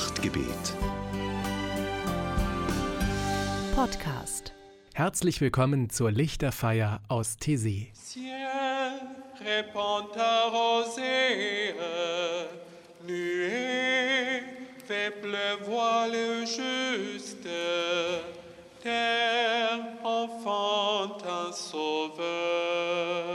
Nachtgebet. Podcast. Herzlich willkommen zur Lichterfeier aus Tessé. Ciel, répand ta rosée, nuée, fait pleuvoir le juste, terre enfante un sauveur.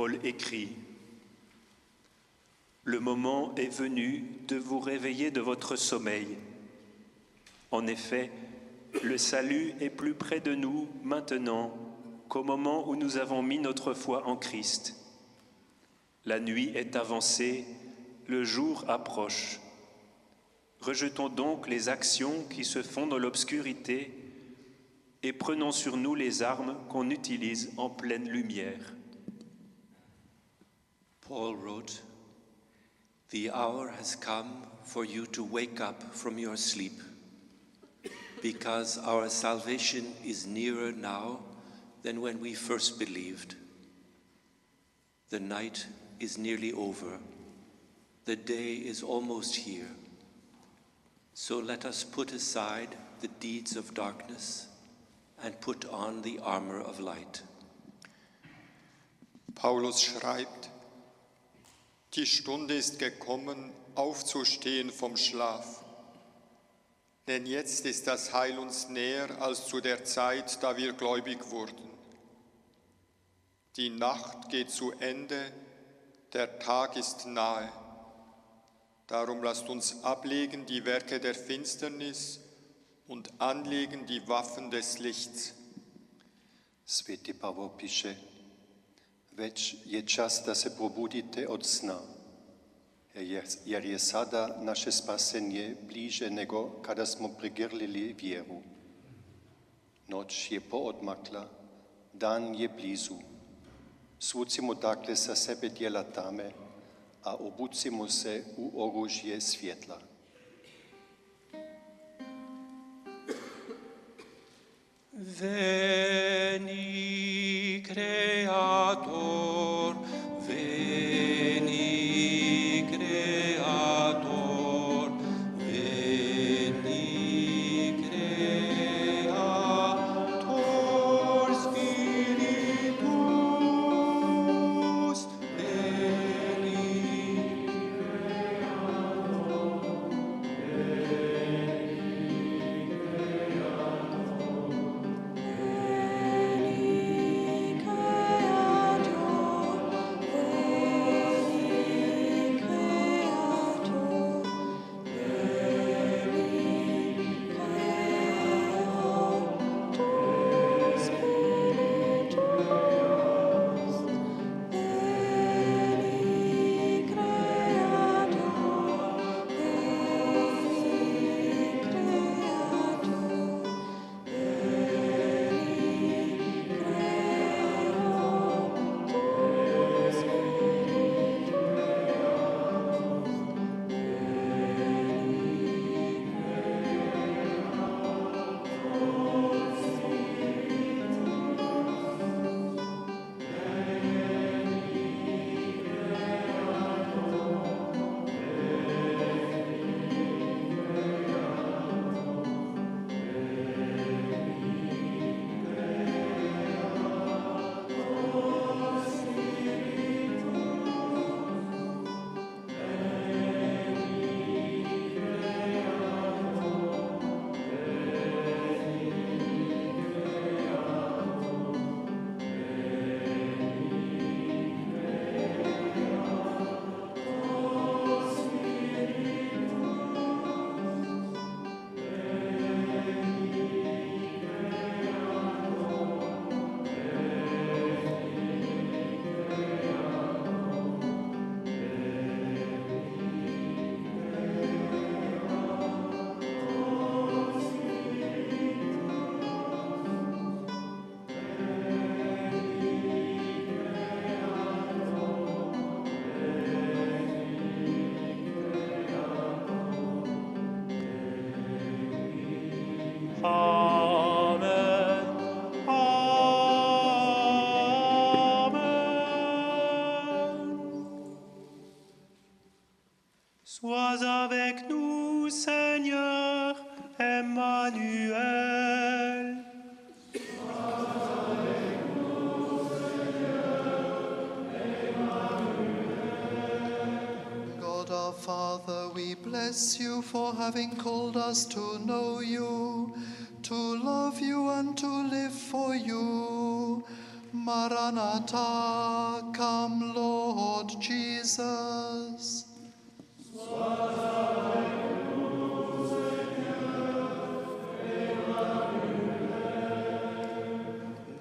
Paul écrit, Le moment est venu de vous réveiller de votre sommeil. En effet, le salut est plus près de nous maintenant qu'au moment où nous avons mis notre foi en Christ. La nuit est avancée, le jour approche. Rejetons donc les actions qui se font dans l'obscurité et prenons sur nous les armes qu'on utilise en pleine lumière. Paul wrote, The hour has come for you to wake up from your sleep, because our salvation is nearer now than when we first believed. The night is nearly over, the day is almost here. So let us put aside the deeds of darkness and put on the armor of light. Paulus schreibt, die Stunde ist gekommen, aufzustehen vom Schlaf. Denn jetzt ist das Heil uns näher als zu der Zeit, da wir gläubig wurden. Die Nacht geht zu Ende, der Tag ist nahe. Darum lasst uns ablegen die Werke der Finsternis und anlegen die Waffen des Lichts. Sveti Pavol piše, već je čas da se probudite od sna, jer, je sada naše spasenje bliže nego kada smo prigrlili vjeru. Noć je poodmakla, dan je blizu. Svucimo dakle sa sebe dijela tame, a obucimo se u oružje svjetla. Veni Creator. Bless you for having called us to know you, to love you, and to live for you. Maranatha, come, Lord Jesus.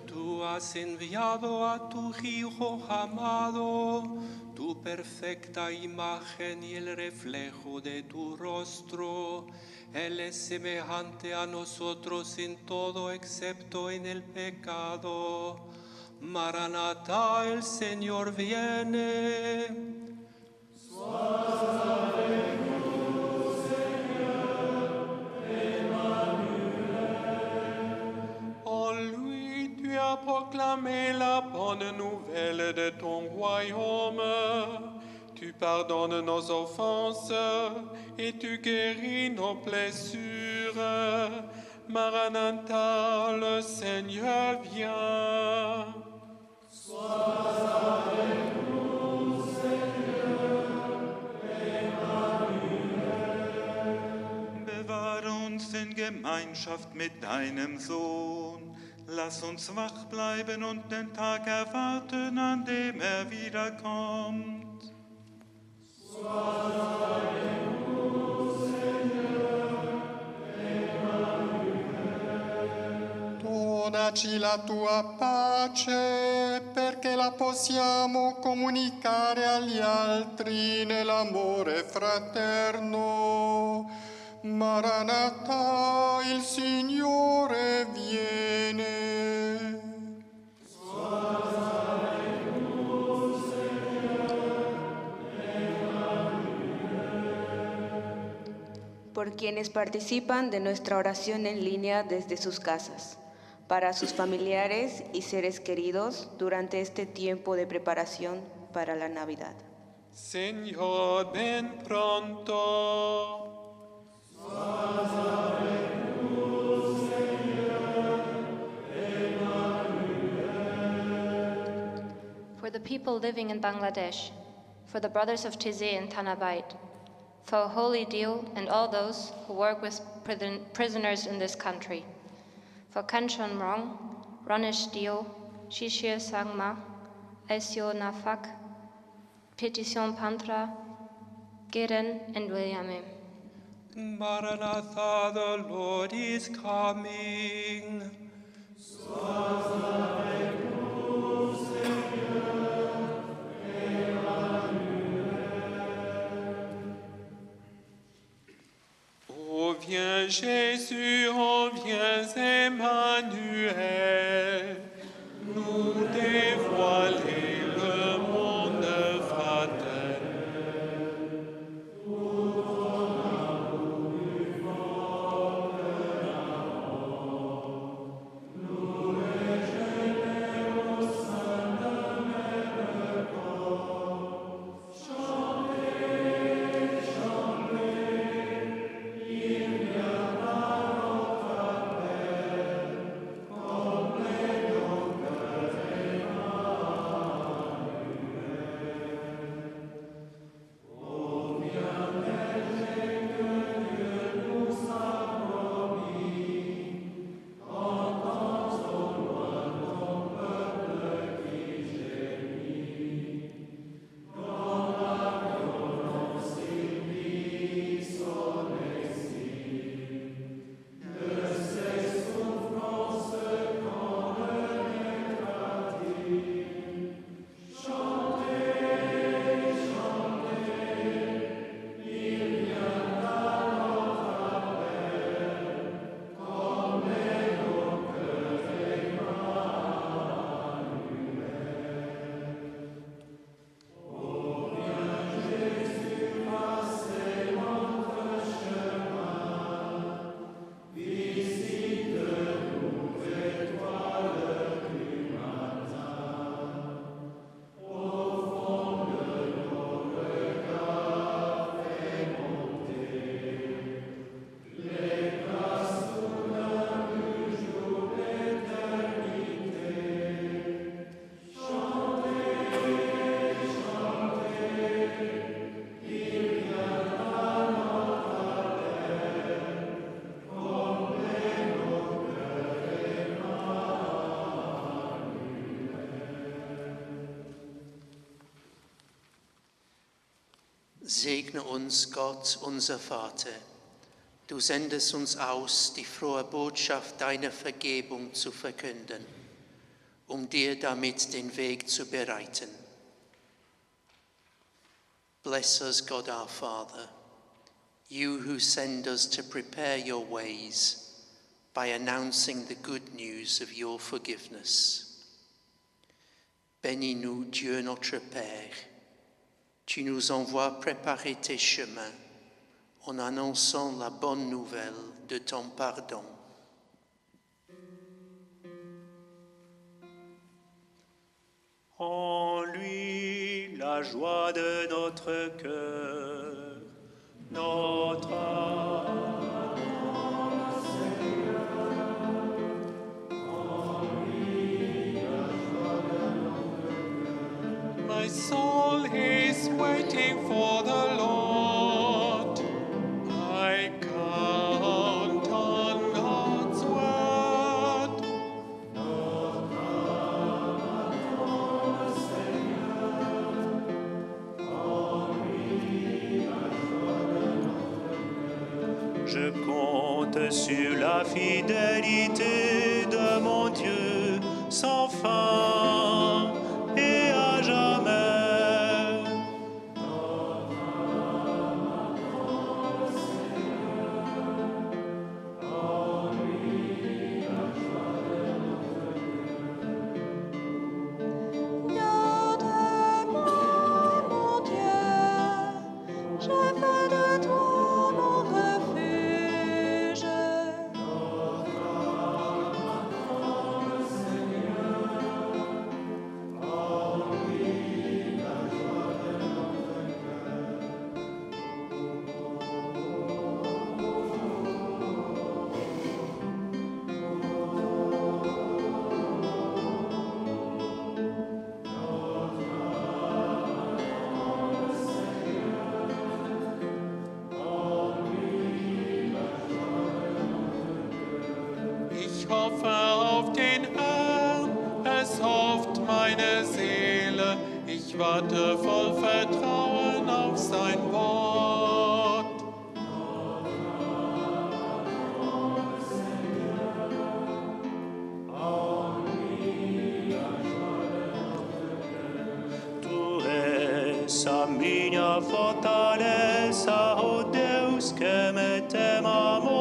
Tú has enviado a tu Hijo amado, tu perfecta imagen y el reflejo de tu rostro. Él es semejante a nosotros en todo excepto en el pecado. Maranatha, el Señor viene. Proclamé la bonne nouvelle de ton royaume. Tu pardonnes nos offenses et tu guéris nos blessures. Maranatha, le Seigneur vient. Bewahre uns in Gemeinschaft mit deinem Sohn. Lass uns wach bleiben und den Tag erwarten, an dem er wiederkommt. Donaci la tua pace perché la possiamo comunicare agli altri nell'amore fraterno. Maranatha, il Signore viene. por quienes participan de nuestra oración en línea desde sus casas, para sus familiares y seres queridos durante este tiempo de preparación para la Navidad. Señor, ven pronto. For the people living in Bangladesh, for the brothers of Tize and Tanabait, for Holy Deal and all those who work with prisoners in this country, for Kanchan Rong, Ronish Deal, Shishir Sangma, Esio Nafak, Petition Pantra, Giren, and Williame. Maranatha, the Lord is coming. Oh, viens Jésus, oh, viens Emmanuel, Segne uns, Gott, unser Vater. Du sendest uns aus, die frohe Botschaft deiner Vergebung zu verkünden, um dir damit den Weg zu bereiten. Bless us, God our Father, you who send us to prepare your ways by announcing the good news of your forgiveness. Bénis-nous, Dieu notre Père. Tu nous envoies préparer tes chemins en annonçant la bonne nouvelle de ton pardon. En lui la joie de notre cœur, és a minha fortaleza, ó Deus que me tem amor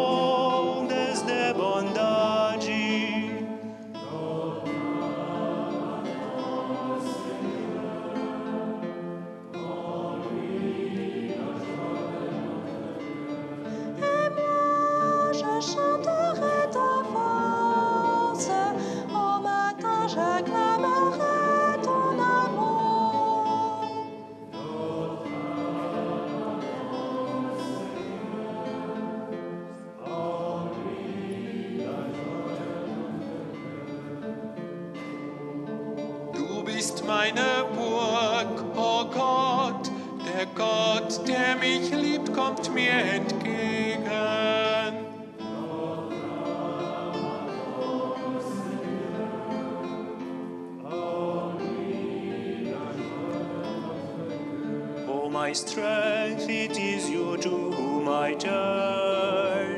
my strength, it is you to whom I turn.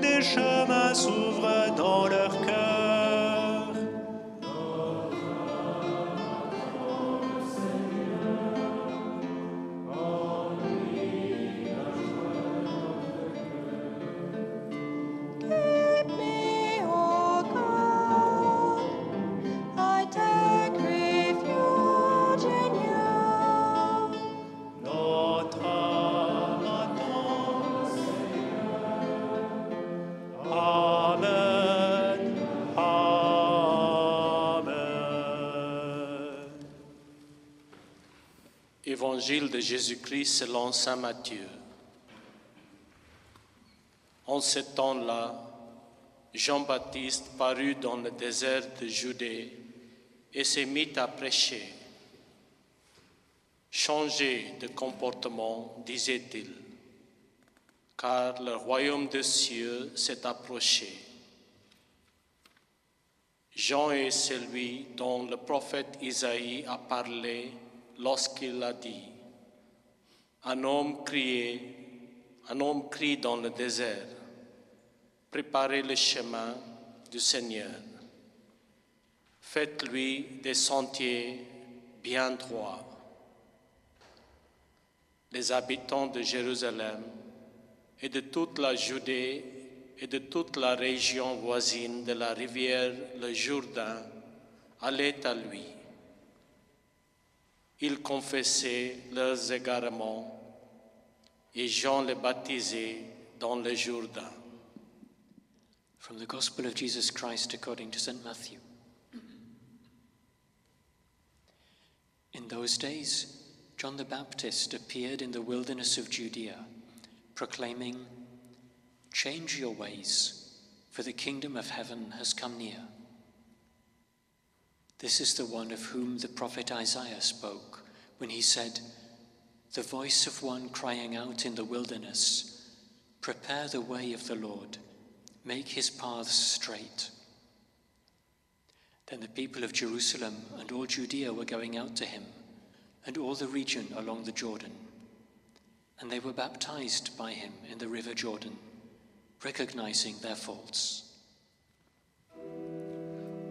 Des chemins s'ouvrent De Jésus-Christ selon Saint Matthieu. En ce temps-là, Jean-Baptiste parut dans le désert de Judée et s'est mis à prêcher. Changez de comportement, disait-il, car le royaume des cieux s'est approché. Jean est celui dont le prophète Isaïe a parlé lorsqu'il a dit Un homme criait, un homme crie dans le désert, préparez le chemin du Seigneur. Faites-lui des sentiers bien droits. Les habitants de Jérusalem et de toute la Judée et de toute la région voisine de la rivière le Jourdain allaient à lui. Ils confessaient leurs égarements et Jean les baptisait dans le Jourdain. From the Gospel of Jesus Christ according to St. Matthew. In those days, John the Baptist appeared in the wilderness of Judea, proclaiming, Change your ways, for the kingdom of heaven has come near. This is the one of whom the prophet Isaiah spoke when he said, The voice of one crying out in the wilderness, Prepare the way of the Lord, make his paths straight. Then the people of Jerusalem and all Judea were going out to him, and all the region along the Jordan. And they were baptized by him in the river Jordan, recognizing their faults.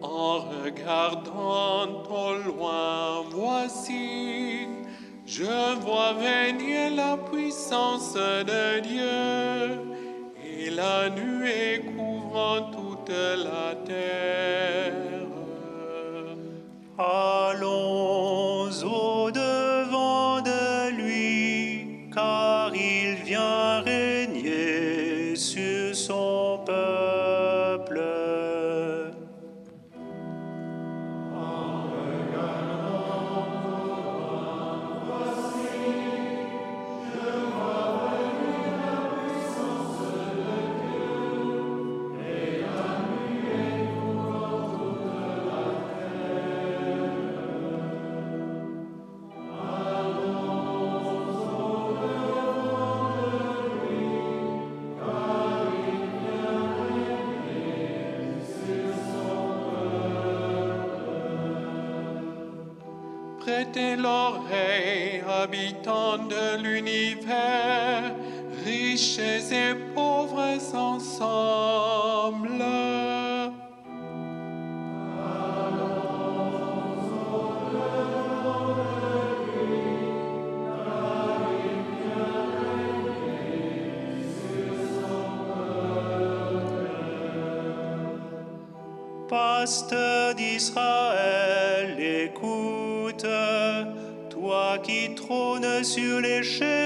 En regardant au loin, voici, je vois venir la puissance de Dieu et la nuée couvrant toute la terre. Riches et pauvres ensemble. Pasteur d'Israël, écoute, toi qui trônes sur les chérubins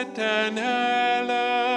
et in.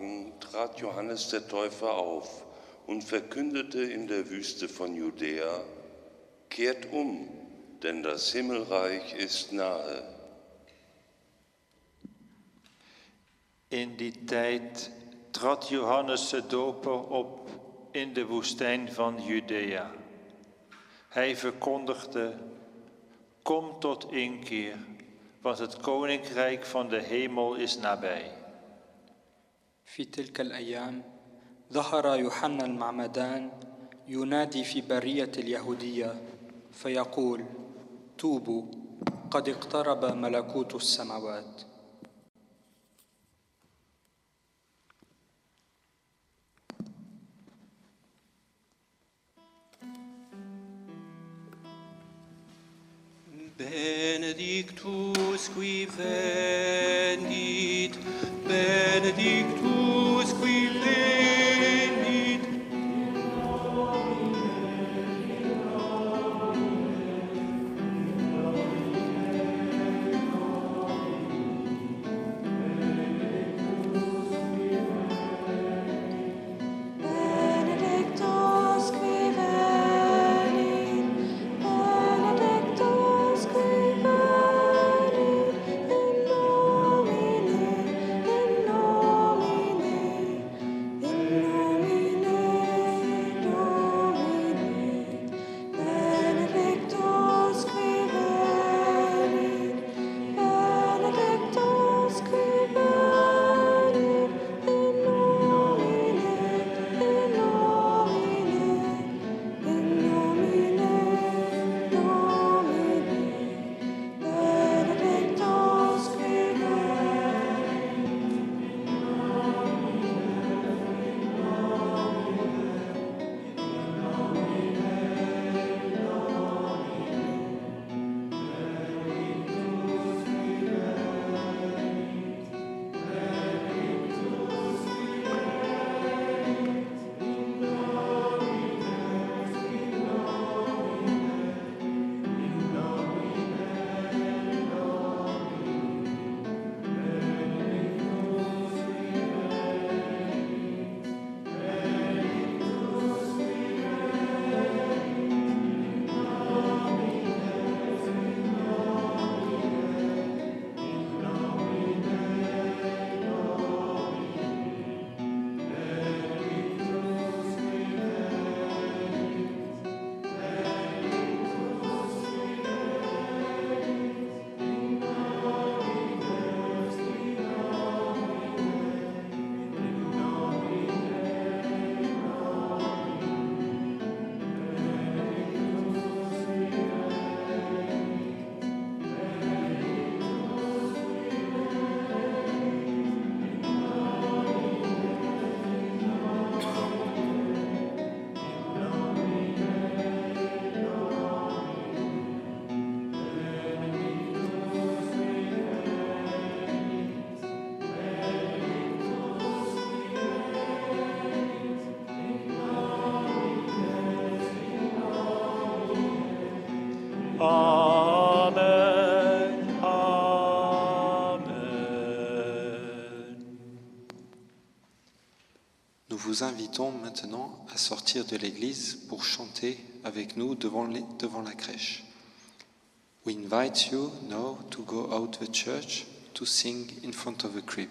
Tagen trat Johannes der Täufer auf und verkündete in der Wüste von Judäa, kehrt um, denn das Himmelreich ist nahe. In die tijd trad Johannes de Doper op in de woestijn van Judea. Hij verkondigde, kom tot inkeer, want het koninkrijk van de hemel is nabij. في تلك الأيام ظهر يوحنا المعمدان ينادي في برية اليهودية فيقول توبوا قد اقترب ملكوت السماوات. Benedictus qui venit, benedictus maintenant à sortir de l'église pour chanter avec nous devant, les- devant la crèche. We invite you now to go out the church to sing in front of the crib.